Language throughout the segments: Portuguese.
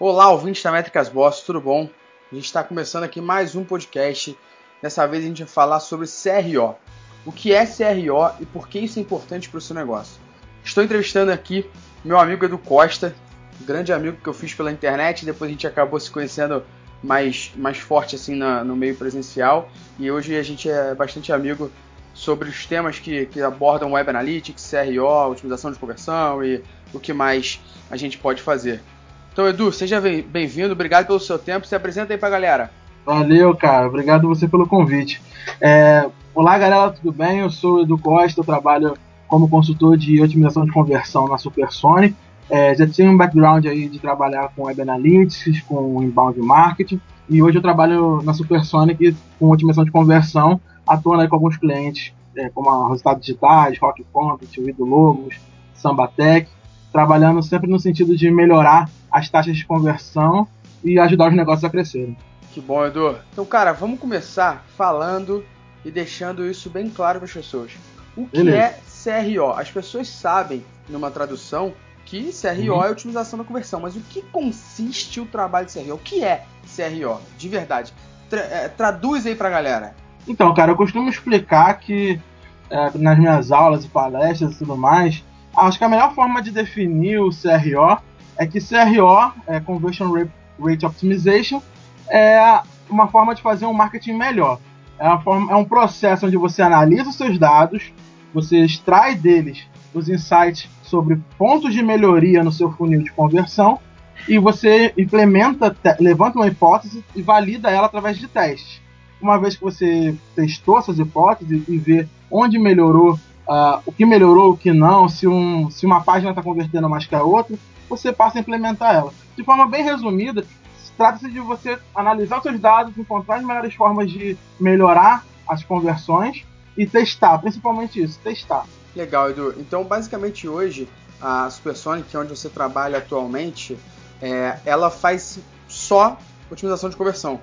Olá, ouvintes da Métricas Boss, tudo bom? A gente está começando aqui mais um podcast. Dessa vez a gente vai falar sobre CRO. O que é CRO e por que isso é importante para o seu negócio. Estou entrevistando aqui meu amigo Edu Costa, grande amigo que eu fiz pela internet, depois a gente acabou se conhecendo mais, mais forte assim na, no meio presencial e hoje a gente é bastante amigo sobre os temas que, que abordam Web Analytics, CRO, otimização de conversão e o que mais a gente pode fazer. Então, Edu, seja bem-vindo, obrigado pelo seu tempo. Se apresenta aí pra galera. Valeu, cara. Obrigado você pelo convite. É... Olá, galera, tudo bem? Eu sou o Edu Costa, eu trabalho como consultor de otimização de conversão na Supersonic. É, já tinha um background aí de trabalhar com Web Analytics, com Inbound Marketing, e hoje eu trabalho na Supersonic com otimização de conversão, atuando aí com alguns clientes, é, como a Resultados Digitais, Rock Content, Wido Logos, Sambatec, trabalhando sempre no sentido de melhorar as taxas de conversão e ajudar os negócios a crescerem. Que bom, Edu. Então, cara, vamos começar falando e deixando isso bem claro para as pessoas. O que Beleza. é CRO? As pessoas sabem, numa tradução, que CRO uhum. é otimização da conversão, mas o que consiste o trabalho de CRO? O que é CRO, de verdade? Tra é, traduz aí pra galera. Então, cara, eu costumo explicar que é, nas minhas aulas e palestras e tudo mais, acho que a melhor forma de definir o CRO é que CRO, é Conversion Rate Optimization, é uma forma de fazer um marketing melhor. É, forma, é um processo onde você analisa os seus dados, você extrai deles os insights sobre pontos de melhoria no seu funil de conversão e você implementa, levanta uma hipótese e valida ela através de testes. Uma vez que você testou essas hipóteses e vê onde melhorou, uh, o que melhorou, o que não, se, um, se uma página está convertendo mais que a outra, você passa a implementar ela. De forma bem resumida, trata-se de você analisar os seus dados, encontrar as melhores formas de melhorar as conversões e testar, principalmente isso, testar. Legal, Edu. Então, basicamente hoje, a Supersonic, é onde você trabalha atualmente, é, ela faz só otimização de conversão,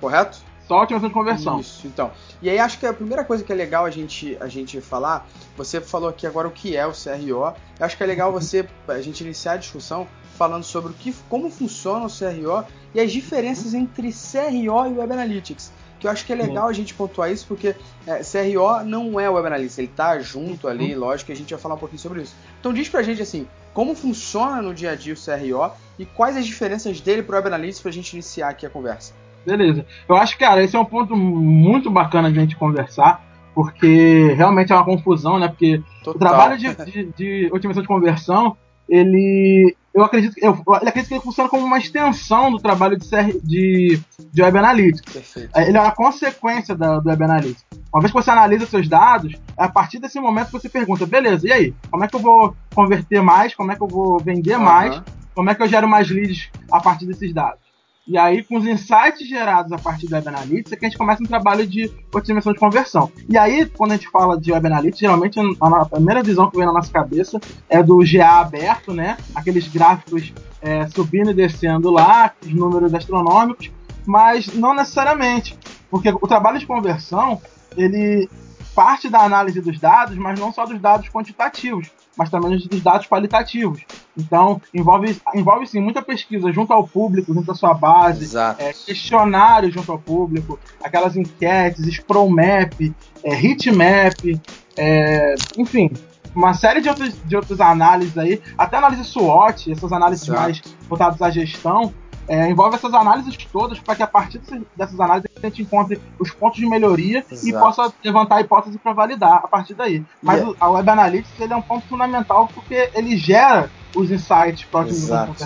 correto? Só otimização de conversão. Isso, então. E aí acho que a primeira coisa que é legal a gente, a gente falar, você falou aqui agora o que é o CRO. Eu acho que é legal você a gente iniciar a discussão falando sobre o que, como funciona o CRO e as diferenças entre CRO e Web Analytics que eu acho que é legal a gente pontuar isso, porque é, CRO não é web analyst, ele tá junto ali, uhum. lógico que a gente vai falar um pouquinho sobre isso. Então diz pra gente assim, como funciona no dia a dia o CRO e quais as diferenças dele pro web analyst pra gente iniciar aqui a conversa. Beleza. Eu acho que, cara, esse é um ponto muito bacana de a gente conversar, porque realmente é uma confusão, né? Porque Total. o trabalho de, de, de otimização de conversão, ele eu acredito, eu, eu acredito que ele funciona como uma extensão do trabalho de, de, de Web Analytics. Perfeito. É, ele é uma consequência da, do Web Analytics. Uma vez que você analisa seus dados, é a partir desse momento que você pergunta, beleza, e aí? Como é que eu vou converter mais? Como é que eu vou vender uhum. mais? Como é que eu gero mais leads a partir desses dados? E aí, com os insights gerados a partir do Web Analytics, é que a gente começa um trabalho de otimização de conversão. E aí, quando a gente fala de Web Analytics, geralmente a, primeira visão que vem na nossa cabeça é do GA aberto, né? Aqueles gráficos é, subindo e descendo lá, os números astronômicos, mas não necessariamente. Porque o trabalho de conversão, ele parte da análise dos dados, mas não só dos dados quantitativos mas também dos dados qualitativos. Então, envolve, envolve sim muita pesquisa junto ao público, junto à sua base, é, questionários junto ao público, aquelas enquetes, scroll map, é, heatmap, é, enfim, uma série de outras, de outras análises aí, até análise SWOT, essas análises Exato. mais voltadas à gestão, é, envolve essas análises todas para que a partir dessas análises a gente encontre os pontos de melhoria Exato. e possa levantar a hipótese para validar a partir daí. Mas yeah. a Web Analytics ele é um ponto fundamental porque ele gera os insights próximos Exato.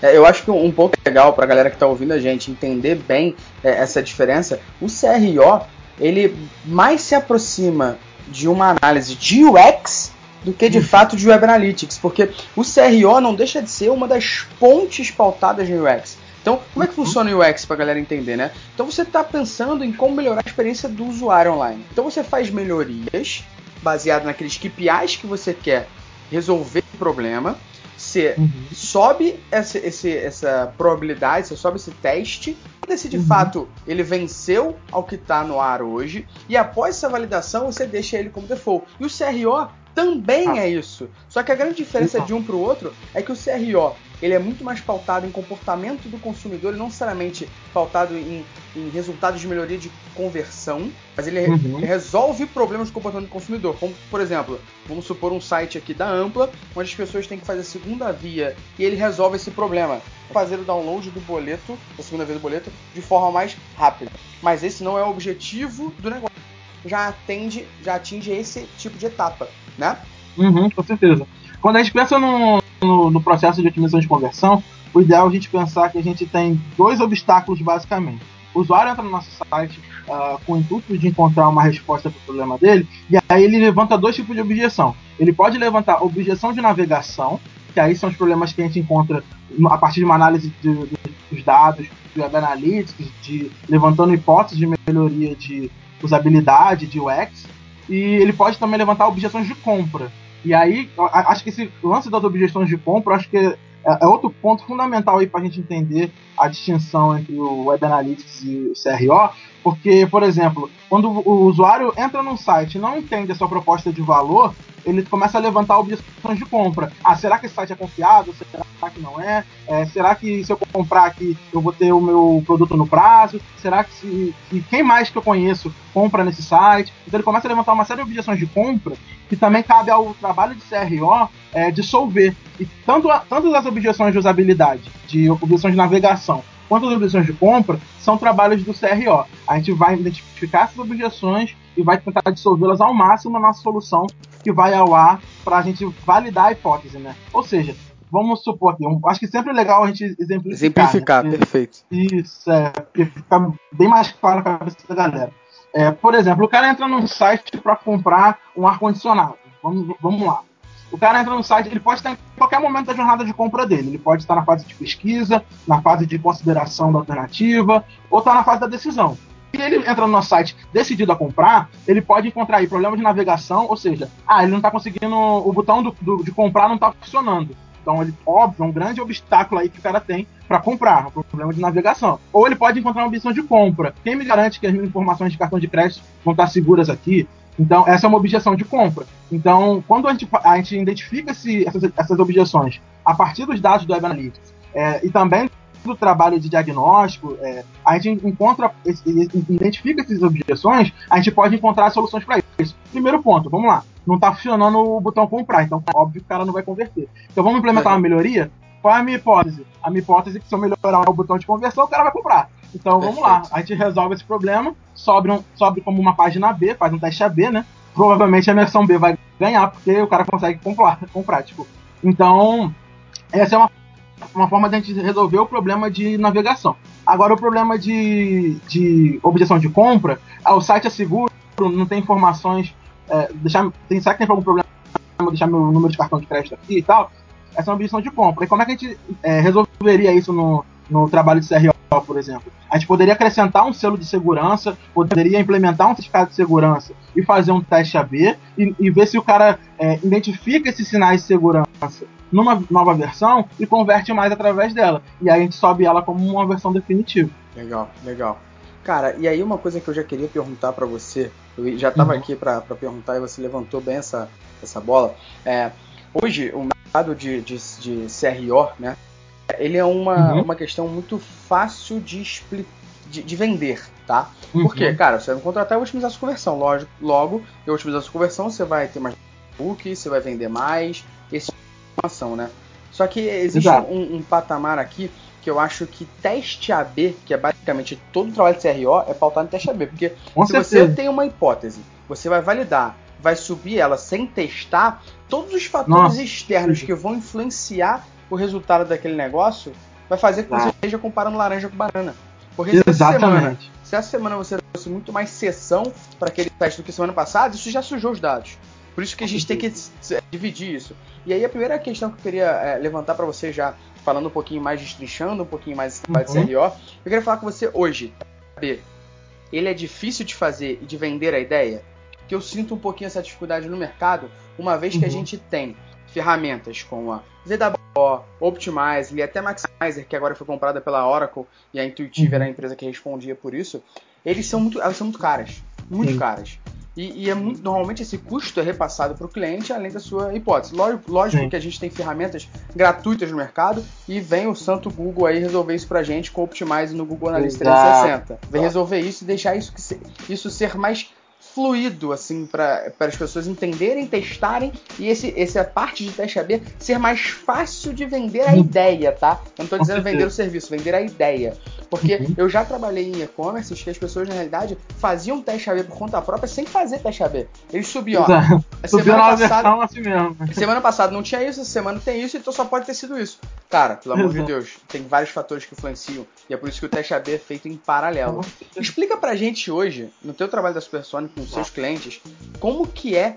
É, eu acho que um ponto legal para a galera que está ouvindo a gente entender bem é, essa diferença, o CRO ele mais se aproxima de uma análise de UX do que de fato de Web Analytics, porque o CRO não deixa de ser uma das pontes pautadas no UX. Então, como é que funciona o UX para a galera entender, né? Então, você está pensando em como melhorar a experiência do usuário online. Então, você faz melhorias baseado naqueles KPIs que você quer resolver o problema. Você uhum. sobe essa, esse, essa probabilidade, você sobe esse teste, se de uhum. fato ele venceu ao que está no ar hoje, e após essa validação você deixa ele como default. E o CRO também ah. é isso. Só que a grande diferença de um para o outro é que o CRO ele é muito mais pautado em comportamento do consumidor e não necessariamente pautado em, em resultados de melhoria de conversão, mas ele, uhum. resolve problemas de comportamento do consumidor. Como, por exemplo, vamos supor um site aqui da Ampla, onde as pessoas têm que fazer a segunda via e ele resolve esse problema. Fazer o download do boleto, a segunda via do boleto, de forma mais rápida. Mas esse não é o objetivo do negócio. Já atende, já atinge esse tipo de etapa, né? Uhum, com certeza. Quando a gente pensa no, no, no, processo de otimização de conversão, o ideal é a gente pensar que a gente tem dois obstáculos basicamente. O usuário entra no nosso site uh, com o intuito de encontrar uma resposta para o problema dele, e aí ele levanta dois tipos de objeção. Ele pode levantar objeção de navegação, que aí são os problemas que a gente encontra a partir de uma análise de, de, dos dados, de Analytics, de levantando hipóteses de melhoria de usabilidade, de UX, e ele pode também levantar objeções de compra. E aí, acho que esse lance das objeções de compra, acho que é, é outro ponto fundamental aí para a gente entender a distinção entre o Web Analytics e o CRO, porque, por exemplo, quando o usuário entra num site e não entende a sua proposta de valor, ele começa a levantar objeções de compra. Ah, será que esse site é confiável? Será que não é? é será que se eu comprar aqui eu vou ter o meu produto no prazo? Será que, se, que quem mais que eu conheço compra nesse site? Então ele começa a levantar uma série de objeções de compra que também cabe ao trabalho de CRO é, dissolver. E tanto, tanto as objeções de usabilidade, de objeções de navegação, quanto as objeções de compra, são trabalhos do CRO. A gente vai identificar essas objeções e vai tentar dissolvê-las ao máximo na nossa solução que vai ao ar para a gente validar a hipótese, né? Ou seja, vamos supor aqui, um, acho que sempre é legal a gente exemplificar. Exemplificar, né? perfeito. Isso, é, porque fica bem mais claro na cabeça da galera. É, por exemplo, o cara entra num site para comprar um ar-condicionado. Vamos, vamos lá. O cara entra no site, ele pode estar em qualquer momento da jornada de compra dele. Ele pode estar na fase de pesquisa, na fase de consideração da alternativa, ou estar na fase da decisão. Se ele entra no nosso site decidido a comprar, ele pode encontrar aí problema de navegação, ou seja, ah, ele não está conseguindo, o botão do, do, de comprar não está funcionando. Então, ele, óbvio, é um grande obstáculo aí que o cara tem para comprar, um problema de navegação. Ou ele pode encontrar uma opção de compra. Quem me garante que as minhas informações de cartão de crédito vão estar seguras aqui? Então, essa é uma objeção de compra. Então, quando a gente, a gente identifica esse, essas, essas objeções a partir dos dados do Web Analytics é, e também do trabalho de diagnóstico, é, a gente encontra, identifica essas objeções, a gente pode encontrar soluções para isso. Primeiro ponto, vamos lá. Não está funcionando o botão comprar, então óbvio que o cara não vai converter. Então vamos implementar uma melhoria? Qual é a minha hipótese? A minha hipótese é que se eu melhorar o botão de conversão, o cara vai comprar. Então vamos lá, a gente resolve esse problema, sobe, um, sobe como uma página B, faz um teste AB, né? Provavelmente a versão B vai ganhar, porque o cara consegue comprar, comprar tipo. Então, essa é uma uma forma de a gente resolver o problema de navegação. Agora, o problema de, de objeção de compra, ah, o site é seguro, não tem informações, é, deixar, tem, será que tem algum problema deixar meu número de cartão de crédito aqui e tal? Essa é uma objeção de compra. E como é que a gente é, resolveria isso no, no trabalho de CRO, por exemplo? A gente poderia acrescentar um selo de segurança, poderia implementar um certificado de segurança e fazer um teste AB e, e ver se o cara é, identifica esses sinais de segurança numa nova versão e converte mais através dela. E aí a gente sobe ela como uma versão definitiva. Legal, legal. Cara, e aí uma coisa que eu já queria perguntar para você, eu já estava uhum. aqui para perguntar e você levantou bem essa, essa bola. É, hoje, o mercado de, de, de CRO, né, ele é uma, uhum. uma questão muito fácil de, de, de vender, tá? Uhum. Por quê? Cara, você vai contratar e otimizar sua conversão. Lógico, logo, eu otimizar sua conversão, você vai ter mais book, você vai vender mais, esse informação, né? Só que existe um, um, patamar aqui que eu acho que teste AB, que é basicamente todo o trabalho de CRO, é pautado em teste AB. Porque Com se certeza. você tem uma hipótese, você vai validar, vai subir ela sem testar, todos os fatores Nossa. externos que vão influenciar o resultado daquele negócio vai fazer com que você esteja comparando laranja com banana. Porque se essa, semana, se essa semana você trouxe muito mais sessão para aquele teste do que semana passada, isso já sujou os dados. Por isso que a gente tem que dividir isso. E aí a primeira questão que eu queria é, levantar para você já, falando um pouquinho mais, destrinchando um pouquinho mais esse trabalho uhum. de CRO, eu queria falar com você hoje. Ele é difícil de fazer e de vender a ideia? Que eu sinto um pouquinho essa dificuldade no mercado, uma vez que a uhum. gente tem ferramentas como a ZWO, Optimize e até Maximizer, que agora foi comprada pela Oracle e a Intuitive uhum. era a empresa que respondia por isso, eles são muito, elas são muito caras, muito Sim. caras. E, e é muito, normalmente esse custo é repassado para o cliente além da sua hipótese. Lógico, que a gente tem ferramentas gratuitas no mercado e vem o santo Google aí resolver isso para a gente com o Optimize no Google Analytics 360. Vem resolver isso e deixar isso, isso ser mais fluido, assim, para as pessoas entenderem, testarem e esse, essa parte de teste AB ser mais fácil de vender a uhum. ideia, tá? Eu não estou dizendo vender o serviço, vender a ideia. Porque uhum. eu já trabalhei em e-commerce que as pessoas, na realidade, faziam teste AB por conta própria sem fazer teste AB. Eles subiam, ó. Semana passada, assim mesmo. semana passada não tinha isso, semana tem isso, então só pode ter sido isso. Cara, pelo amor de Deus, tem vários fatores que influenciam e é por isso que o teste AB é feito em paralelo. Explica pra gente hoje, no teu trabalho da Supersonic com seus clientes, como que é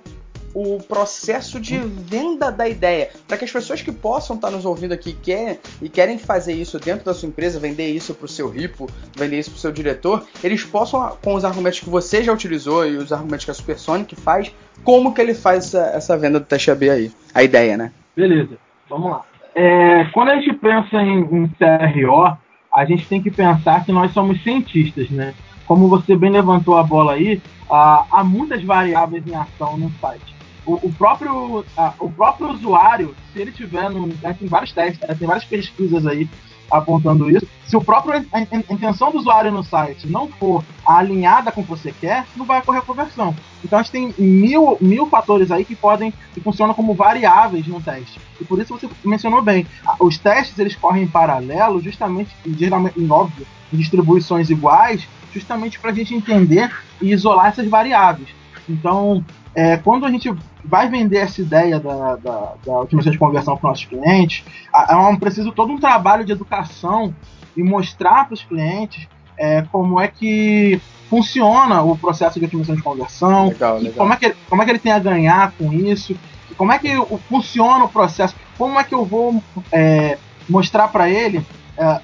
o processo de venda da ideia, para que as pessoas que possam estar nos ouvindo aqui querem, e querem fazer isso dentro da sua empresa, vender isso para o seu ripo, vender isso para o seu diretor, eles possam, com os argumentos que você já utilizou e os argumentos que a Supersonic faz, como que ele faz essa, essa venda do teste AB aí? A ideia, né? Beleza, vamos lá. É, quando a gente pensa em, em CRO, a gente tem que pensar que nós somos cientistas, né? Como você bem levantou a bola aí, há, há muitas variáveis em ação no site. O, o próprio, o próprio usuário, se ele tiver no. Né, tem vários testes, né, tem várias pesquisas aí apontando isso. Se o próprio a, a, intenção do usuário no site não for alinhada com o que você quer, não vai ocorrer conversão. Então a gente tem mil, mil fatores aí que podem que funcionam como variáveis no teste. E por isso você mencionou bem, os testes eles correm em paralelo, justamente, geralmente, óbvio, em distribuições iguais, justamente para a gente entender e isolar essas variáveis. Então, é, quando a gente vai vender essa ideia da, da, da otimização de conversão para os nossos clientes, é um preciso todo um trabalho de educação e mostrar para os clientes é, como é que funciona o processo de otimização de conversão, legal, legal. Como, é que, como é que ele tem a ganhar com isso, como é que funciona o processo, como é que eu vou é, mostrar para ele é,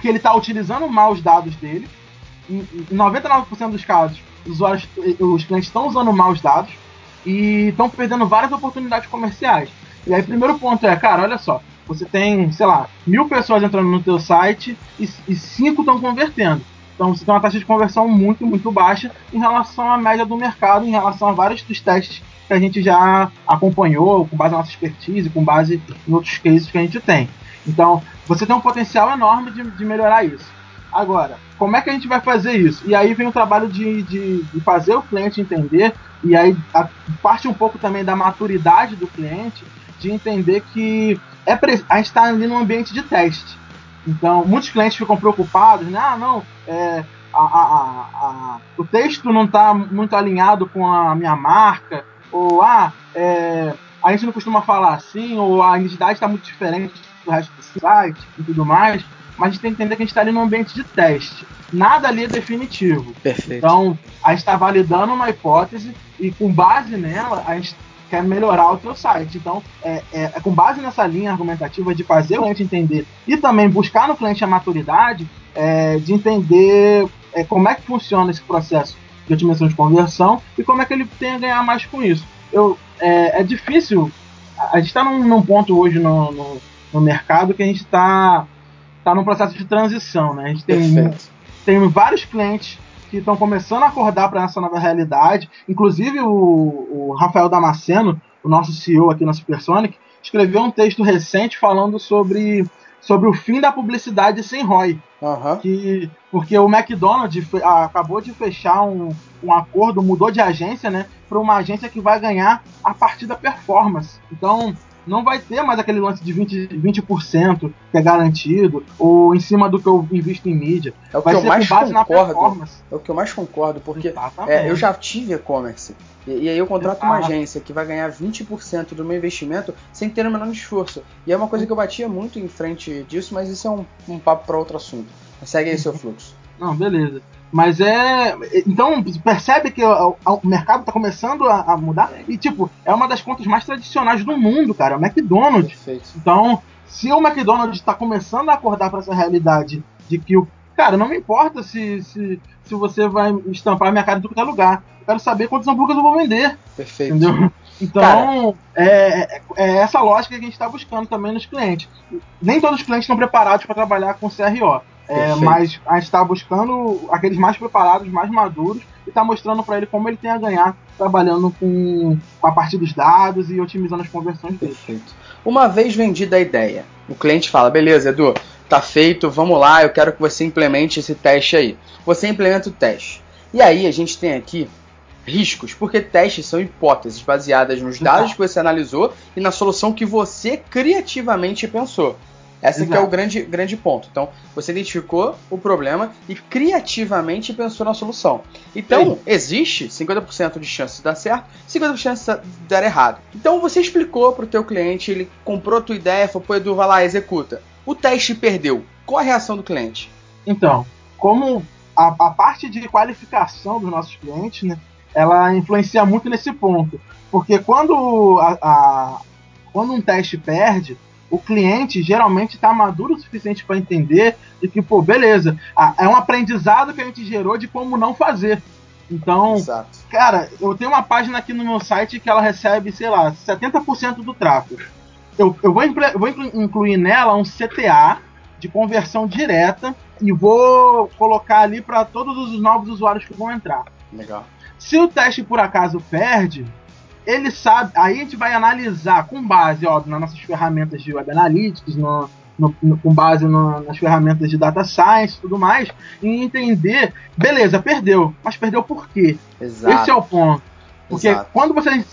que ele está utilizando mal os dados dele. Em, em 99% dos casos, os, usuários, os clientes estão usando mal os dados e estão perdendo várias oportunidades comerciais. E aí, primeiro ponto é, cara, olha só, você tem, sei lá, mil pessoas entrando no teu site e, e cinco estão convertendo. Então você tem uma taxa de conversão muito, muito baixa em relação à média do mercado, em relação a vários dos testes que a gente já acompanhou, com base na nossa expertise, com base em outros cases que a gente tem. Então, você tem um potencial enorme de, de melhorar isso. Agora, como é que a gente vai fazer isso? E aí vem o trabalho de, de, de fazer o cliente entender, e aí a, parte um pouco também da maturidade do cliente, de entender que é a gente está ali num ambiente de teste. Então, muitos clientes ficam preocupados, né? Ah, não, é, a, a, a, o texto não está muito alinhado com a minha marca, ou ah, é, a gente não costuma falar assim, ou a identidade está muito diferente do resto do site e tudo mais mas a gente tem que entender que a gente está ali num ambiente de teste. Nada ali é definitivo. Perfeito. Então, a gente está validando uma hipótese e com base nela, a gente quer melhorar o seu site. Então, é, é, é, com base nessa linha argumentativa de fazer o cliente entender e também buscar no cliente a maturidade é, de entender é, como é que funciona esse processo de otimização de conversão e como é que ele tem a ganhar mais com isso. Eu, é, é difícil, a gente está num, num, ponto hoje no, no, no mercado que a gente está está num processo de transição, né? A gente tem, tem vários clientes que estão começando a acordar para essa nova realidade. Inclusive o, o, Rafael Damasceno, o nosso CEO aqui na Supersonic, escreveu um texto recente falando sobre, sobre o fim da publicidade sem ROI. Uhum. Que, porque o McDonald's acabou de fechar um, um acordo, mudou de agência, né? Para uma agência que vai ganhar a partir da performance. Então, não vai ter mais aquele lance de 20%, 20 que é garantido, ou em cima do que eu invisto em mídia. É o vai que eu mais concordo. É o que eu mais concordo, porque é, eu já tive e-commerce. E, e, aí eu contrato uma agência que vai ganhar 20% do meu investimento sem ter o menor esforço. E é uma coisa que eu batia muito em frente disso, mas isso é um, um papo para outro assunto. Segue aí seu fluxo. Não, beleza. Mas é. Então, percebe que o, o mercado está começando a, a, mudar. E, tipo, é uma das contas mais tradicionais do mundo, cara. O McDonald's. Perfeito. Então, se o McDonald's está começando a acordar para essa realidade de que o. Cara, não me importa se, se, se você vai estampar a minha cara em todo lugar. Eu quero saber quantos hambúrgueres eu vou vender. Perfeito. Entendeu? Então, é, é, é, essa lógica que a gente está buscando também nos clientes. Nem todos os clientes estão preparados para trabalhar com CRO. É, mas a gente está buscando aqueles mais preparados, mais maduros, e está mostrando para ele como ele tem a ganhar trabalhando com, com a partir dos dados e otimizando as conversões dele. Perfeito. Uma vez vendida a ideia, o cliente fala: beleza, Edu, tá feito, vamos lá, eu quero que você implemente esse teste aí. Você implementa o teste. E aí a gente tem aqui riscos, porque testes são hipóteses baseadas nos dados que você analisou e na solução que você criativamente pensou. Essa que é o grande, grande ponto. Então, você identificou o problema e criativamente pensou na solução. Então, Sim. existe 50% de chance de dar certo, 50% de chance de dar errado. Então, você explicou para o teu cliente, ele comprou a tua ideia, falou, pô, Edu, vai lá, executa. O teste perdeu. Qual a reação do cliente? Então, como a, a parte de qualificação dos nossos clientes, né, ela influencia muito nesse ponto. Porque quando, a, a quando um teste perde, o cliente geralmente está maduro o suficiente para entender de que, pô, beleza, é um aprendizado que a gente gerou de como não fazer. Então, Exato. cara, eu tenho uma página aqui no meu site que ela recebe, sei lá, 70% do tráfego. Eu, eu vou, eu vou incluir nela um CTA de conversão direta e vou colocar ali para todos os novos usuários que vão entrar. Legal. Se o teste por acaso perde, ele sabe. Aí a gente vai analisar com base, óbvio, nas nossas ferramentas de Web Analytics, no, no, no, com base no, nas ferramentas de Data Science e tudo mais, e entender, beleza, perdeu, mas perdeu por quê? Exato. Esse é o ponto. Porque quando você,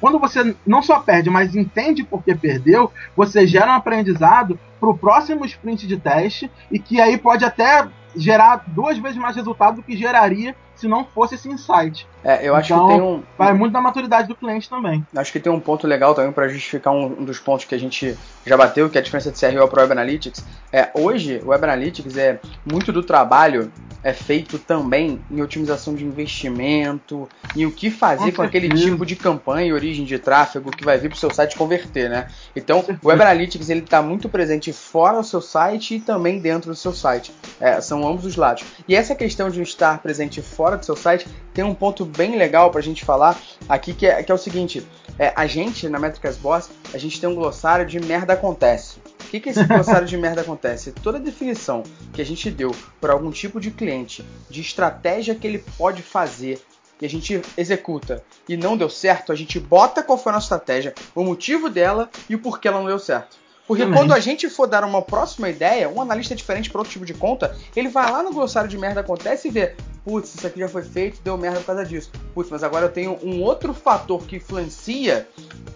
quando você não só perde, mas entende por que perdeu, você gera um aprendizado para o próximo sprint de teste e que aí pode até gerar duas vezes mais resultado do que geraria se não fosse esse insight. É, eu acho então, que tem um. Vai muito da maturidade do cliente também. Acho que tem um ponto legal também para justificar um, um, dos pontos que a gente já bateu, que é a diferença de CRO para Web Analytics. É, hoje, o Web Analytics é muito do trabalho é feito também em otimização de investimento, em o que fazer com, com aquele tipo de campanha, origem de tráfego que vai vir para o seu site converter, né? Então, o Web Analytics ele está muito presente fora do seu site e também dentro do seu site. É, são ambos os lados. E essa questão de estar presente fora do seu site tem um ponto bem legal para a gente falar aqui que é, que é o seguinte: é, a gente na Métricas Boss a gente tem um glossário de merda acontece. O que, que esse glossário de merda acontece? Toda definição que a gente deu por algum tipo de cliente, de estratégia que ele pode fazer, e a gente executa e não deu certo, a gente bota qual foi a nossa estratégia, o motivo dela e o porquê ela não deu certo. Porque Também. quando a gente for dar uma próxima ideia, um analista diferente para outro tipo de conta, ele vai lá no glossário de merda acontece e vê, putz, isso aqui já foi feito, deu merda por causa disso. Putz, mas agora eu tenho um outro fator que influencia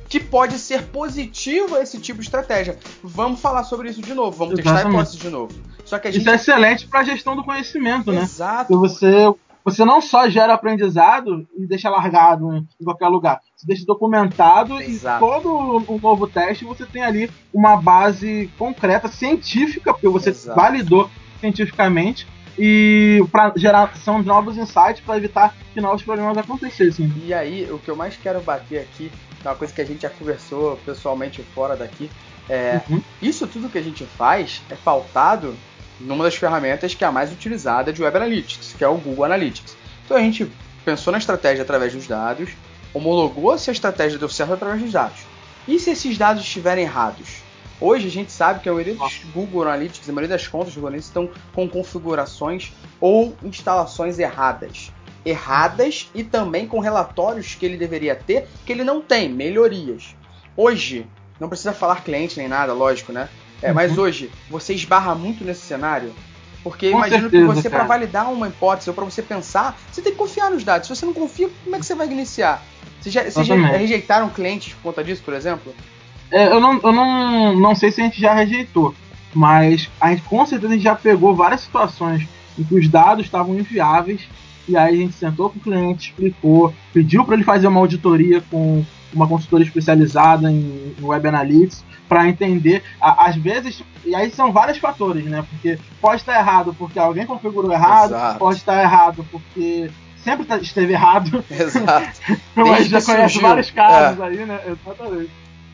que pode ser positivo a esse tipo de estratégia. Vamos falar sobre isso de novo, vamos Exatamente. testar a hipótese de novo. Só que gente... Isso é excelente para a gestão do conhecimento, né? Exato. Porque você você não só gera aprendizado e deixa largado em qualquer lugar, você deixa documentado Exato. e todo o novo teste você tem ali uma base concreta, científica, porque você Exato. validou cientificamente e para gerar são novos insights para evitar que novos problemas acontecessem. E aí, o que eu mais quero bater aqui, é uma coisa que a gente já conversou pessoalmente fora daqui, é uhum. isso tudo que a gente faz é pautado numa das ferramentas que é a mais utilizada de Web Analytics, que é o Google Analytics. Então a gente pensou na estratégia através dos dados, homologou se a estratégia deu certo através dos dados. E se esses dados estiverem errados? Hoje a gente sabe que a maioria dos Google Analytics, a maioria das contas do Google Analytics estão com configurações ou instalações erradas. Erradas e também com relatórios que ele deveria ter que ele não tem, melhorias. Hoje, não precisa falar cliente nem nada, lógico, né? É, uhum. Mas hoje, você esbarra muito nesse cenário. Porque Com imagino certeza, que você, para validar uma hipótese ou para você pensar, você tem que confiar nos dados. Se você não confia, como é que você vai iniciar? Vocês já, vocês já rejeitaram clientes por conta disso, por exemplo? É, eu não, eu não, não sei se a gente já rejeitou, mas a gente com certeza a gente já pegou várias situações em que os dados estavam inviáveis e aí a gente sentou com o cliente, explicou, pediu para ele fazer uma auditoria com uma consultora especializada em Web Analytics para entender, às vezes, e aí são vários fatores, né? Porque pode estar errado porque alguém configurou errado, Exato. pode estar errado porque sempre tá, esteve errado. Exato. A gente já conhece surgiu. vários casos é. aí, né? Exatamente.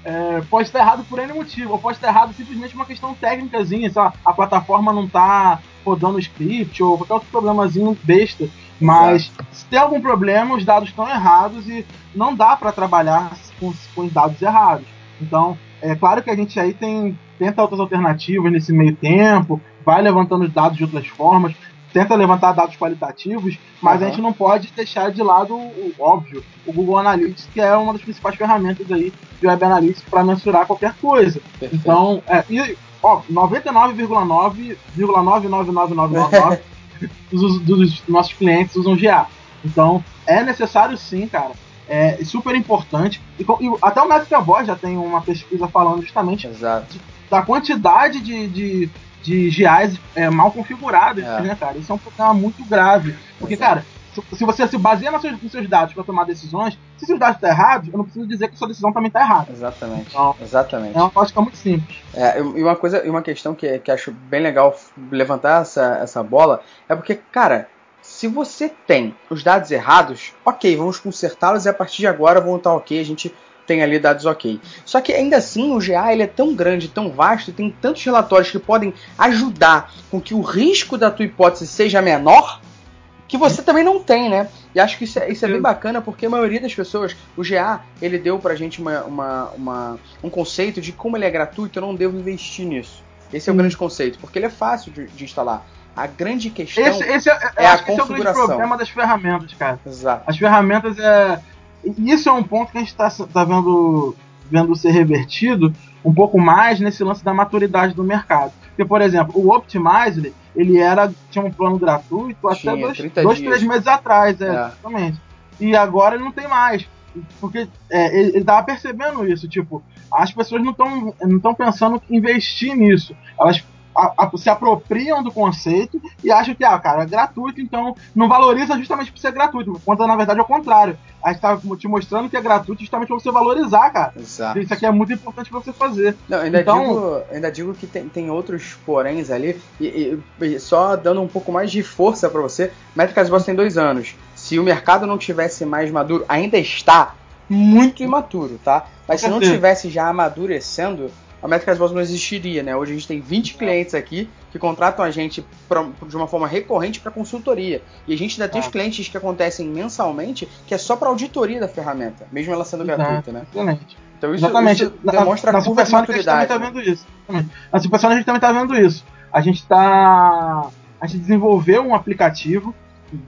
É, pode estar errado por N motivo, ou pode estar errado simplesmente uma questão técnicazinha, sei lá, a plataforma não está rodando o script, ou qualquer outro problemazinho besta. Mas se tem algum problema, os dados estão errados e não dá para trabalhar com, com os dados errados. Então, é claro que a gente aí tem tenta outras alternativas nesse meio tempo, vai levantando os dados de outras formas, tenta levantar dados qualitativos, mas uhum. a gente não pode deixar de lado o óbvio, o Google Analytics, que é uma das principais ferramentas aí de Web Analytics para mensurar qualquer coisa. Perfeito. Então, é, e, ó, 99,9,99999 dos, dos nossos clientes usam GA. Então, é necessário sim, cara. É super importante. E, e até o Métrica Voz já tem uma pesquisa falando justamente Exato. da quantidade de, de de GIs é, mal configurados, é. né, cara? Isso é um problema muito grave. Porque, Exato. cara, se, se, você se baseia nos seus, nos seus dados para tomar decisões, se seus dados estão errados, eu não preciso dizer que a sua decisão também está errada. Exatamente. Então, Exatamente. É uma lógica muito simples. É, e uma coisa, e uma questão que, que acho bem legal levantar essa, essa bola é porque, cara, se você tem os dados errados, ok, vamos consertá-los e a partir de agora vão estar ok, a gente tem ali dados ok. Só que ainda assim o GA ele é tão grande, tão vasto, tem tantos relatórios que podem ajudar com que o risco da tua hipótese seja menor, que você também não tem, né? E acho que isso é, isso é bem bacana porque a maioria das pessoas, o GA, ele deu pra gente uma, uma, uma, um conceito de como ele é gratuito, eu não devo investir nisso. Esse é o grande conceito, porque ele é fácil de, de instalar. A grande questão esse, esse é, é a configuração. Esse é o grande problema das ferramentas, cara. Exato. As ferramentas é e isso é um ponto que a gente está tá vendo, vendo ser revertido um pouco mais nesse lance da maturidade do mercado. Porque, por exemplo, o Optimize, ele era, tinha um plano gratuito até dois, dois três meses atrás, é, é. exatamente. E agora ele não tem mais. Porque é, ele, estava percebendo isso, tipo, as pessoas não estão não pensando em investir nisso. Elas a, a, se apropriam do conceito e acham que, ah, cara, é gratuito, então não valoriza justamente por ser gratuito. Quando na verdade é o contrário. A gente tá te mostrando que é gratuito justamente pra você valorizar, cara. Exato. Isso aqui é muito importante pra você fazer. Não, ainda, então, digo, ainda digo que tem, tem outros poréns ali, e, e, e só dando um pouco mais de força para você, Métricas Boss tem dois anos. Se o mercado não tivesse mais maduro, ainda está muito imaturo, tá? Mas se não tivesse já amadurecendo, a Métricas Boss não existiria, né? Hoje a gente tem 20 clientes aqui que contratam a gente pra, de uma forma recorrente para consultoria. E a gente ainda tem os clientes que acontecem mensalmente, que é só para auditoria da ferramenta, mesmo ela sendo Exato. gratuita, né? Exatamente. Então isso, Exatamente. isso demonstra na, na curva de maturidade. A gente também tá vendo isso. Na Supersonic a gente também está vendo isso. A gente está a gente desenvolveu um aplicativo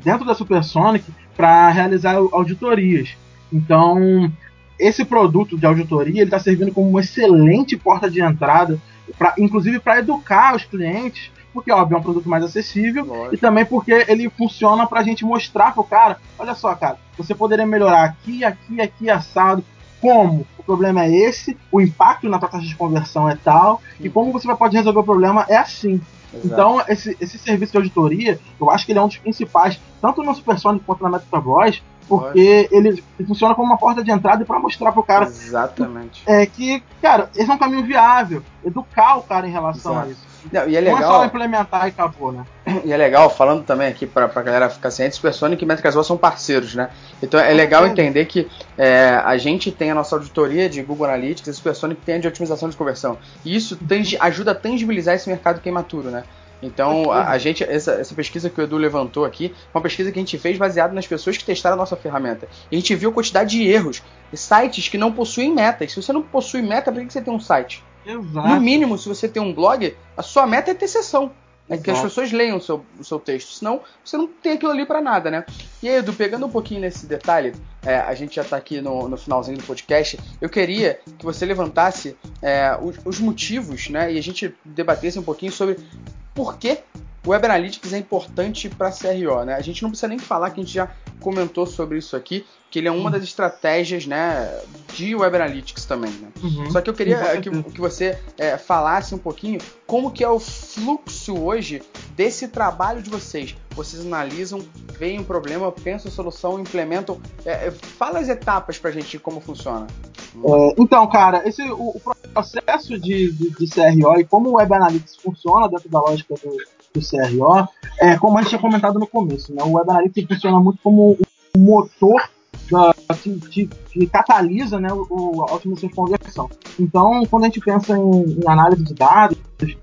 dentro da Supersonic para realizar auditorias. Então, esse produto de auditoria está servindo como uma excelente porta de entrada, pra, inclusive para educar os clientes, porque óbvio é um produto mais acessível Lógico. e também porque ele funciona para a gente mostrar para o cara, olha só, cara, você poderia melhorar aqui, aqui, aqui assado. Como o problema é esse, o impacto na tua taxa de conversão é tal, Sim. e como você pode resolver o problema é assim. Exato. Então, esse, esse serviço de auditoria, eu acho que ele é um dos principais, tanto no Supersonic quanto na Meta Voz, porque ele, ele, funciona como uma porta de entrada para mostrar pro cara Exatamente. Que, é, que, cara, esse é um caminho viável. Educar o cara em relação Exato. a isso. Não, e é legal, Não é só implementar e acabou, né? E é legal, falando também aqui pra, pra galera ficar ciente, Supersonic e Métricas Voz são parceiros, né? Então é legal entender que é, a gente tem a nossa auditoria de Google Analytics e Supersonic tem a de otimização de conversão. E isso ajuda a tangibilizar esse mercado que é imaturo, né? Então, a, a, gente, essa, essa pesquisa que o Edu levantou aqui, uma pesquisa que a gente fez baseada nas pessoas que testaram a nossa ferramenta. E a gente viu a quantidade de erros, sites que não possuem metas. Se você não possui meta, por que você tem um site? Exato. No mínimo, se você tem um blog, a sua meta é ter sessão. É que as pessoas leiam o seu, o seu texto, senão você não tem aquilo ali para nada, né? E aí, Edu, pegando um pouquinho nesse detalhe, é, a gente já está aqui no, no, finalzinho do podcast, eu queria que você levantasse é, os, os, motivos, né? E a gente debatesse um pouquinho sobre por que o Web Analytics é importante para CRO, né? A gente não precisa nem falar que a gente já comentou sobre isso aqui, que ele é uma das estratégias, né, de Web Analytics também, né? Uhum. Só que eu queria que, que você é, falasse um pouquinho como que é o fluxo hoje desse trabalho de vocês. Vocês analisam, veem um problema, pensam a solução, implementam. É, fala as etapas para a gente de como funciona. É, então, cara, esse o, o processo de, de, de, CRO e como o Web Analytics funciona dentro da lógica do, do CRO, é como a gente tinha comentado no começo, né? O Web Analytics funciona muito como um motor da, que, que, que, catalisa né, o, a otimização de conversão. Então, quando a gente pensa em, em análise de dados,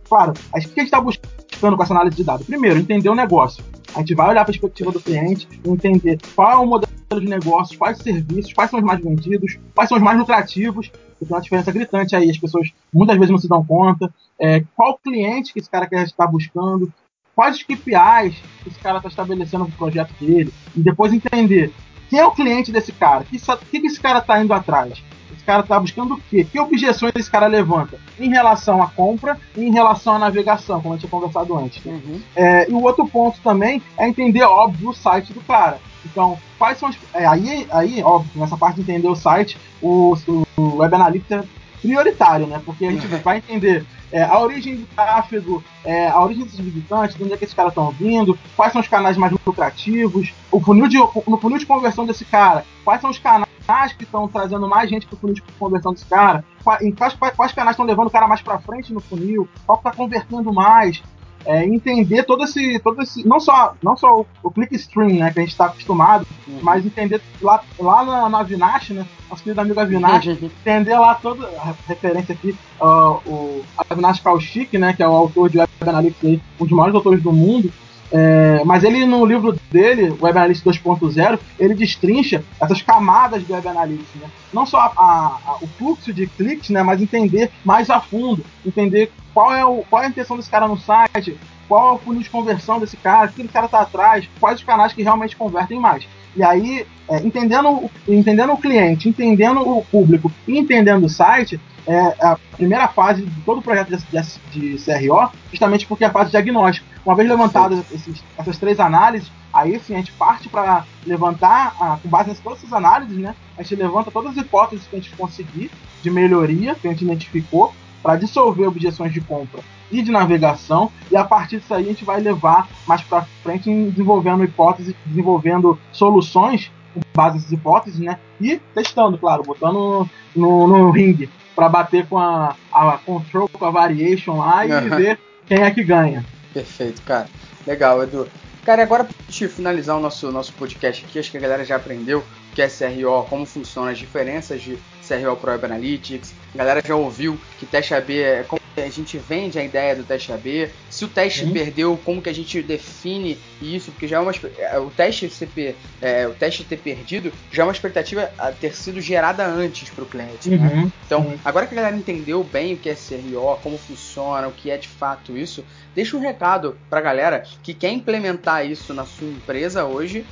claro, o que a gente está buscando com essa análise de dados? Primeiro, entender o negócio. A gente vai olhar a perspectiva do cliente, entender qual é o modelo de negócios, quais serviços, quais são os mais vendidos, quais são os mais lucrativos, porque tem uma diferença gritante aí, as pessoas muitas vezes não se dão conta, é, qual cliente que esse cara quer estar buscando, quais os KPIs que esse cara está estabelecendo no projeto dele, e depois entender quem é o cliente desse cara, o que, que, esse cara está indo atrás, cara tá buscando o quê? Que objeções esse cara levanta em relação à compra e em relação à navegação, como a gente tinha conversado antes. Uhum. É, e o outro ponto também é entender, óbvio, o site do cara. Então, quais são os. É, aí, aí, óbvio, nessa parte de entender o site, o, o Web Analytics é prioritário, né? Porque a gente vai entender é, a origem do tráfego, é, a origem desses visitantes, de onde é que esses caras estão vindo, quais são os canais mais lucrativos, o funil de, no funil de conversão desse cara, quais são os canais que estão trazendo mais gente para o funil de conversão desse cara, quais, quais, quais canais estão levando o cara mais para frente no funil, qual está convertendo mais, é, entender todo esse, todo esse, não só, não só o, o click stream, né, que a gente está acostumado, uhum. mas entender lá, lá na, na né, nosso querido amigo Avinash, uhum. entender lá toda a referência aqui, uh, o Avinash Kaushik, né, que é o autor de Web Analytics, um dos maiores autores do mundo, é, mas ele, no livro dele, Web Analytics 2.0, ele destrincha essas camadas do Web Analytics. Né? Não só a, a, o fluxo de cliques, né? mas entender mais a fundo, entender qual é, o, qual é a intenção desse cara no site, qual é o funil de conversão desse cara, o que esse cara está atrás, quais os canais que realmente convertem mais. E aí, é, entendendo, entendendo o cliente, entendendo o público e entendendo o site, é a primeira fase de todo o projeto de, de, de CRO, justamente porque é a fase de diagnóstico. Uma vez levantadas esses, essas três análises, aí sim a gente parte para levantar, a, com base nessas todas essas análises, né? A gente levanta todas as hipóteses que a gente conseguir de melhoria que a gente identificou para dissolver objeções de compra e de navegação, e a partir disso aí a gente vai levar mais para frente em desenvolvendo hipóteses, desenvolvendo soluções com base nessas hipóteses, né? E testando, claro, botando no, no ringue para bater com a, a control, com a variation lá e uhum. ver quem é que ganha. Perfeito, cara. Legal, Edu. Cara, agora pra gente finalizar o nosso, nosso podcast aqui, acho que a galera já aprendeu o que é CRO, como funciona as diferenças de CRO Pro Web Analytics. A galera já ouviu que teste AB é como a gente vende a ideia do teste AB. Se o teste uhum. perdeu, como que a gente define isso? Porque já é uma é, o teste CP, é, o teste ter perdido já é uma expectativa a ter sido gerada antes para o cliente. Né? Uhum. Né? Então, uhum. agora que a galera entendeu bem o que é CRO, como funciona, o que é de fato isso, deixa um recado para a galera que quer implementar isso na sua empresa hoje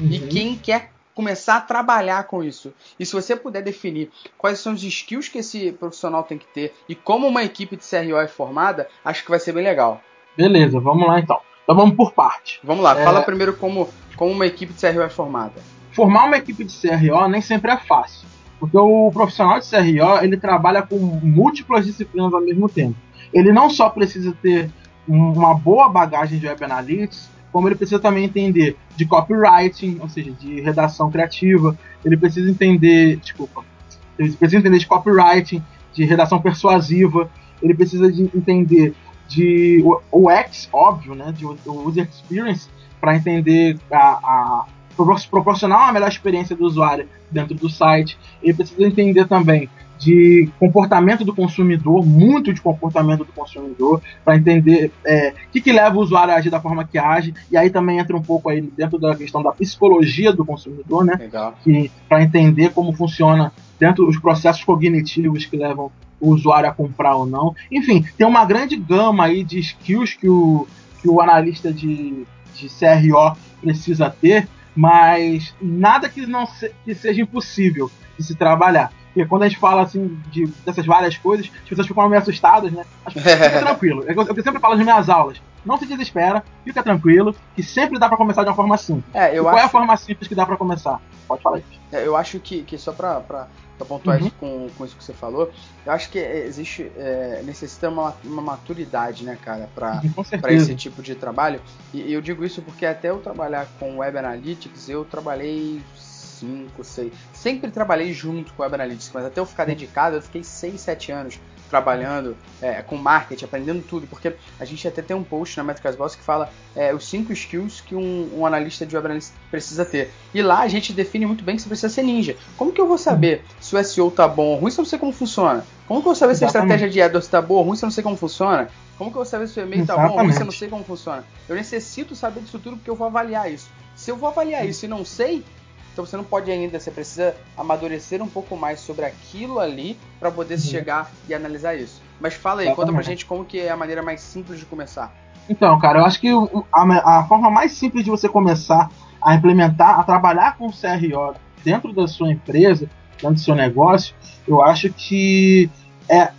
e uhum. quem quer começar a trabalhar com isso. E se você puder definir quais são os skills que esse profissional tem que ter e como uma equipe de CRO é formada, acho que vai ser bem legal. Beleza, vamos lá então. Então vamos por parte. Vamos lá, é... fala primeiro como, como uma equipe de CRO é formada. Formar uma equipe de CRO nem sempre é fácil. Porque o profissional de CRO, ele trabalha com múltiplas disciplinas ao mesmo tempo. Ele não só precisa ter uma boa bagagem de Web Analytics, como ele precisa também entender de copywriting, ou seja, de redação criativa, ele precisa entender, desculpa, ele precisa entender de copywriting, de redação persuasiva, ele precisa de entender de UX, óbvio, né, de user experience, para entender a, a proporcionar uma melhor experiência do usuário dentro do site. Ele precisa entender também de comportamento do consumidor, muito de comportamento do consumidor, para entender é, o que, que leva o usuário a agir da forma que age, e aí também entra um pouco aí dentro da questão da psicologia do consumidor, né? Para entender como funciona dentro dos processos cognitivos que levam o usuário a comprar ou não. Enfim, tem uma grande gama aí de skills que o, que o analista de, de CRO precisa ter, mas nada que não se, que seja impossível de se trabalhar. Porque quando a gente fala assim de, dessas várias coisas, as pessoas ficam meio assustadas, né? Mas fica tranquilo. É o que eu sempre falo nas minhas aulas. Não se desespera, fica tranquilo, que sempre dá para começar de uma forma simples. É, eu qual acho... é a forma simples que dá para começar? Pode falar isso. É, eu acho que, que só pra, pra, pra pontuar uhum. isso com, com isso que você falou, eu acho que existe, é, necessita uma, uma maturidade, né, cara, pra esse tipo de trabalho. E eu digo isso porque até eu trabalhar com Web Analytics, eu trabalhei 5, 6. Sempre trabalhei junto com o Web Analytics, mas até eu ficar dedicado, eu fiquei 6, 7 anos trabalhando é, com marketing, aprendendo tudo, porque a gente até tem um post na Métricas Boss que fala é, os 5 skills que um, um, analista de web analytics precisa ter. E lá a gente define muito bem que você precisa ser ninja. Como que eu vou saber se o SEO tá bom ou ruim se eu não sei como funciona? Como que eu vou saber Exatamente. se a estratégia de AdWords tá boa ou ruim se eu não sei como funciona? Como que eu vou saber se o e-mail tá bom ou ruim se eu não sei como funciona? Eu necessito saber disso tudo porque eu vou avaliar isso. Se eu vou avaliar isso e não sei, Então você não pode ainda, você precisa amadurecer um pouco mais sobre aquilo ali para poder uhum. chegar e analisar isso. Mas fala aí, Exatamente. conta pra gente como que é a maneira mais simples de começar. Então, cara, eu acho que a, a forma mais simples de você começar a implementar, a trabalhar com o CRO dentro da sua empresa, dentro do seu negócio, eu acho que é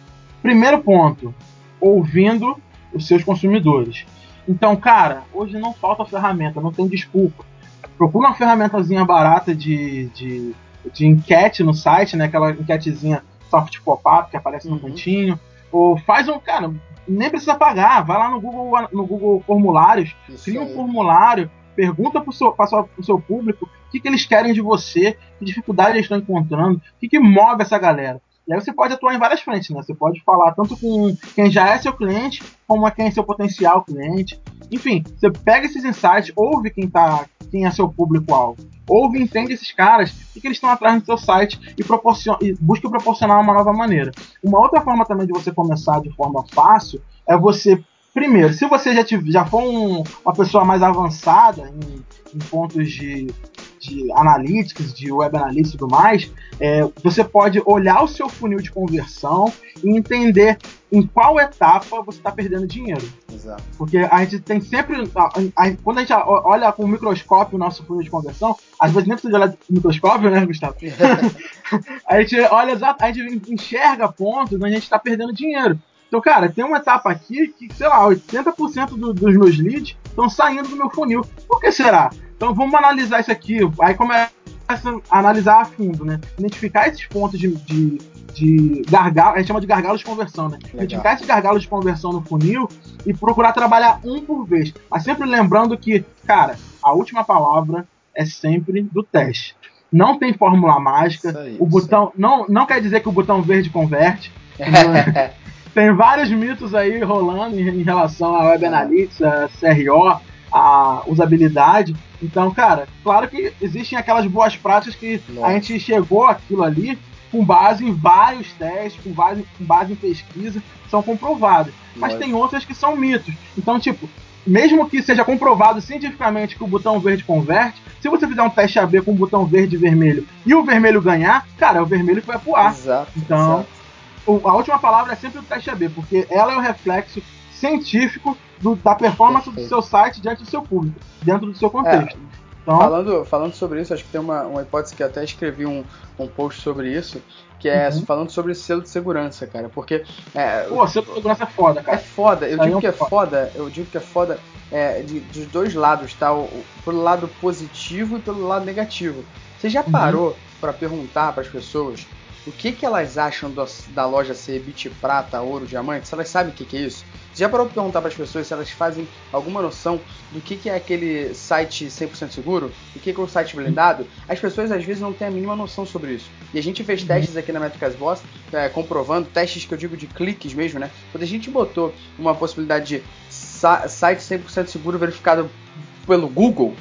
primeiro ponto, ouvindo os seus consumidores. Então, cara, hoje não falta ferramenta, não tem desculpa. Procura uma ferramentazinha barata de, de, de enquete no site, né? Aquela enquetezinha soft pop-up que aparece uhum. no cantinho. Ou faz um, cara, nem precisa pagar, vai lá no Google, no Google Formulários, Isso cria um aí. formulário, pergunta para o seu, seu público o que, que eles querem de você, que dificuldade eles estão encontrando, o que, que move essa galera. E aí você pode atuar em várias frentes, né? Você pode falar tanto com quem já é seu cliente, como a quem é seu potencial cliente. Enfim, você pega esses insights, ouve quem, tá, quem é seu público-alvo. Ouve e entende esses caras, o que, eles estão atrás do seu site e, proporciona, e busca proporcionar uma nova maneira. Uma outra forma também de você começar de forma fácil é você Primeiro, se você já, já for um, uma pessoa mais avançada em, em pontos de, de analytics, de web analytics e tudo mais, é, você pode olhar o seu funil de conversão e entender em qual etapa você está perdendo dinheiro. Exato. Porque a gente tem sempre. A, a, quando a gente olha com o microscópio o nosso funil de conversão, às vezes nem precisa olhar com microscópio, né, Gustavo? a gente olha a gente enxerga pontos onde a gente está perdendo dinheiro. Então, cara, tem uma etapa aqui que, sei lá, 80% do, dos meus leads estão saindo do meu funil. Por que será? Então vamos analisar isso aqui. Aí começa a analisar a fundo, né? Identificar esses pontos de, de, de gargalo, a gente chama de gargalos de conversão, né? Legal. Identificar esses gargalos de conversão no funil e procurar trabalhar um por vez. Mas sempre lembrando que, cara, a última palavra é sempre do teste. Não tem fórmula mágica. Aí, o botão não, não quer dizer que o botão verde converte. tem vários mitos aí rolando em, em relação a Web Analytics, a CRO, a usabilidade. Então, cara, claro que existem aquelas boas práticas que Nossa. a gente chegou aquilo ali com base em vários testes, com base, com base em pesquisa, são comprovadas. Mas tem outras que são mitos. Então, tipo, mesmo que seja comprovado cientificamente que o botão verde converte, se você fizer um teste AB com o botão verde e vermelho e o vermelho ganhar, cara, é o vermelho que vai pro ar. Exato, então, exato a última palavra é sempre o teste AB, porque ela é o reflexo científico do, da performance Perfeito. do seu site diante do seu público, dentro do seu contexto. É, então, falando, falando sobre isso, acho que tem uma, uma hipótese que eu até escrevi um, um post sobre isso, que é uhum. falando sobre selo de segurança, cara. Porque. É, Pô, selo de segurança é foda, cara. É foda. Eu digo é que é foda, eu digo que é foda é, de, dos dois lados, tá? O, o, pelo lado positivo e pelo lado negativo. Você já uhum. parou uhum. para perguntar para as pessoas o que, que elas acham do, da loja ser bit prata, ouro, diamante, se elas sabem o que, que é isso. Já parou para perguntar para as pessoas se elas fazem alguma noção do que, que é aquele site 100% seguro? O que, que é o site blindado? As pessoas às vezes não têm a mínima noção sobre isso. E a gente fez testes aqui na Métricas Boss, é, comprovando, testes que eu digo de cliques mesmo, né? Quando a gente botou uma possibilidade de site 100% seguro verificado pelo Google,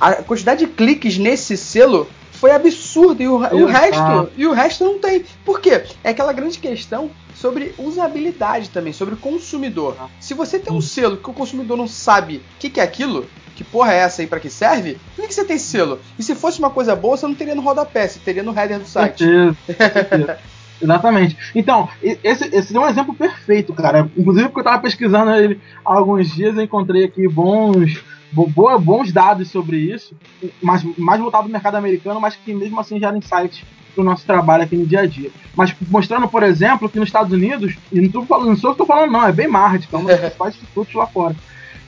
a quantidade de cliques nesse selo foi absurdo e o, o resto e o resto não tem. Por quê? É aquela grande questão sobre usabilidade também, sobre consumidor. Se você tem um selo que o consumidor não sabe o que, que, é aquilo, que porra é essa aí para que serve, por que, que, você tem selo? E se fosse uma coisa boa, você não teria no rodapé, você teria no header do site. Exatamente. Então, esse, esse é um exemplo perfeito, cara. Inclusive, porque eu estava pesquisando ele há alguns dias, eu encontrei aqui bons boa, bons dados sobre isso, mas mais voltado ao mercado americano, mas que mesmo assim geram insights para o nosso trabalho aqui no dia a dia. Mas mostrando, por exemplo, que nos Estados Unidos, e não, tô falando, não sou eu que estou falando, não, é bem Market, que é um dos principais institutos lá fora.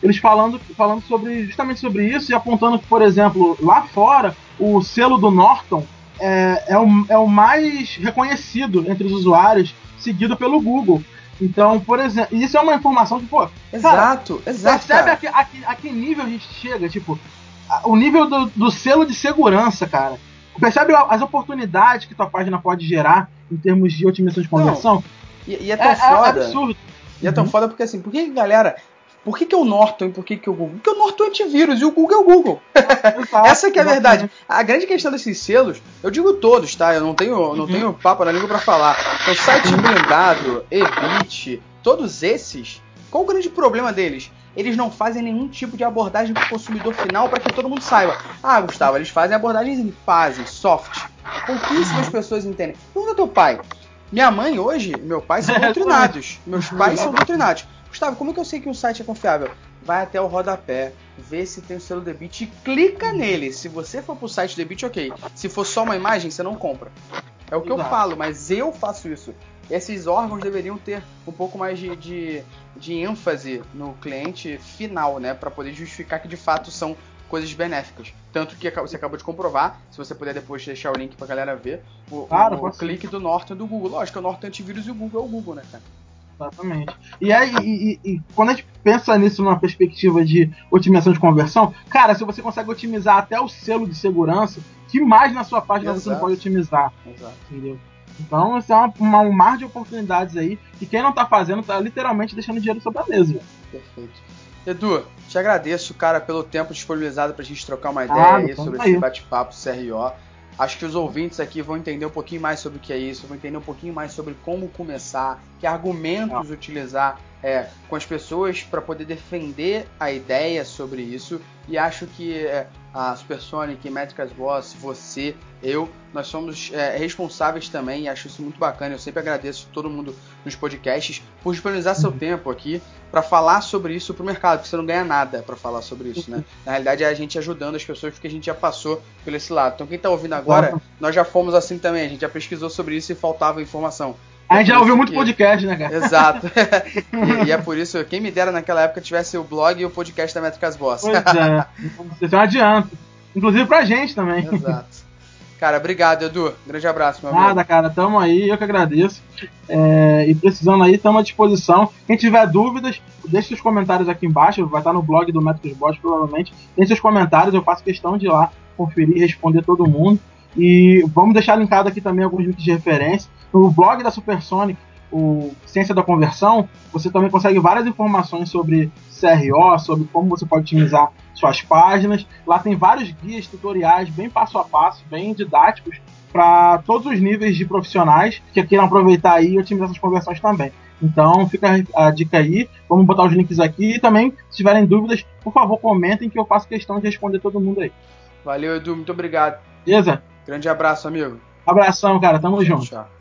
Eles falando, falando sobre justamente sobre isso e apontando que, por exemplo, lá fora, o selo do Norton é, é, o, é o mais reconhecido entre os usuários, seguido pelo Google. Então, por exemplo, isso é uma informação que, pô. Exato, cara, exato. Percebe a que, a, que, a que, nível a gente chega? Tipo, a, o nível do, do, selo de segurança, cara. Percebe as oportunidades que tua página pode gerar em termos de otimização de conversão? Não, e, e, é tão é, é foda. É absurdo. E é tão uhum. foda porque assim, por que galera por que, que é o Norton e por que, que é o Google? Porque o Norton é antivírus e o Google é o Google. Essa que é a verdade. A grande questão desses selos, eu digo todos, tá? Eu não tenho, uhum. não tenho papo na língua para falar. Então, site blindado, Ebit, todos esses Qual o grande problema deles? Eles não fazem nenhum tipo de abordagem para o consumidor final para que todo mundo saiba. Ah, Gustavo, eles fazem abordagens fazem, soft. Pouquíssimas pessoas entendem. Pergunta teu pai. Minha mãe hoje, meu pai são doutrinados. Meus pais são doutrinados. Gustavo, como que eu sei que um site é confiável? Vai até o rodapé, vê se tem o selo debit e clica nele. Se você for pro site debit, ok. Se for só uma imagem, você não compra. É o que Exato. eu falo, mas eu faço isso. Esses órgãos deveriam ter um pouco mais de, de, de ênfase no cliente final, né? Para poder justificar que de fato são coisas benéficas. Tanto que você acabou de comprovar, se você puder depois deixar o link pra galera ver, o, claro, o, o clique do Norton do Google. Lógico, é o Norton antivírus e o Google é o Google, né, cara? Exatamente. E aí, e, e, e, quando a gente pensa nisso numa perspectiva de otimização de conversão, cara, se você consegue otimizar até o selo de segurança, que mais na sua página Exato. você não pode otimizar? Exato. Entendeu? Então, isso é uma, uma, um mar de oportunidades aí, e quem não tá fazendo tá literalmente deixando dinheiro sobre a mesa. Perfeito. Edu, te agradeço, cara, pelo tempo disponibilizado pra gente trocar uma ideia ah, aí sobre aí. esse bate-papo CRO. Acho que os ouvintes aqui vão entender um pouquinho mais sobre o que é isso, vão entender um pouquinho mais sobre como começar, que argumentos ah. utilizar é, com as pessoas para poder defender a ideia sobre isso. E acho que é, a Supersonic, Métricas Boss, você, eu, nós somos é, responsáveis também e acho isso muito bacana. Eu sempre agradeço todo mundo nos podcasts por disponibilizar seu uhum. tempo aqui para falar sobre isso pro mercado, porque você não ganha nada para falar sobre isso, né? Na realidade é a gente ajudando as pessoas porque a gente já passou por esse lado. Então quem tá ouvindo agora, nós já fomos assim também, a gente já pesquisou sobre isso e faltava informação. A gente já ouviu muito que... podcast, né, cara? Exato. e, e, é por isso, quem me dera naquela época tivesse o blog e o podcast da Métricas Boss. Pois é. Isso é um adianto. Inclusive pra gente também. Exato. Cara, obrigado, Edu. Grande abraço, meu Nada, amigo. Nada, cara. Tamo aí, eu que agradeço. É, e precisando aí, estamos à disposição. Quem tiver dúvidas, deixe seus comentários aqui embaixo. Vai estar no blog do Métricas Boss, provavelmente. Deixe seus comentários, eu faço questão de ir lá conferir e responder todo mundo. E vamos deixar linkado aqui também alguns links de referência. No blog da Supersonic, o Ciência da Conversão, você também consegue várias informações sobre CRO, sobre como você pode otimizar suas páginas. Lá tem vários guias, tutoriais bem passo a passo, bem didáticos para todos os níveis de profissionais que queiram aproveitar aí e otimizar suas conversões também. Então fica a dica aí, vamos botar os links aqui e também, se tiverem dúvidas, por favor comentem que eu faço questão de responder todo mundo aí. Valeu, Edu, muito obrigado. Beleza? Grande abraço, amigo. Abração, cara, tamo junto. Tchau.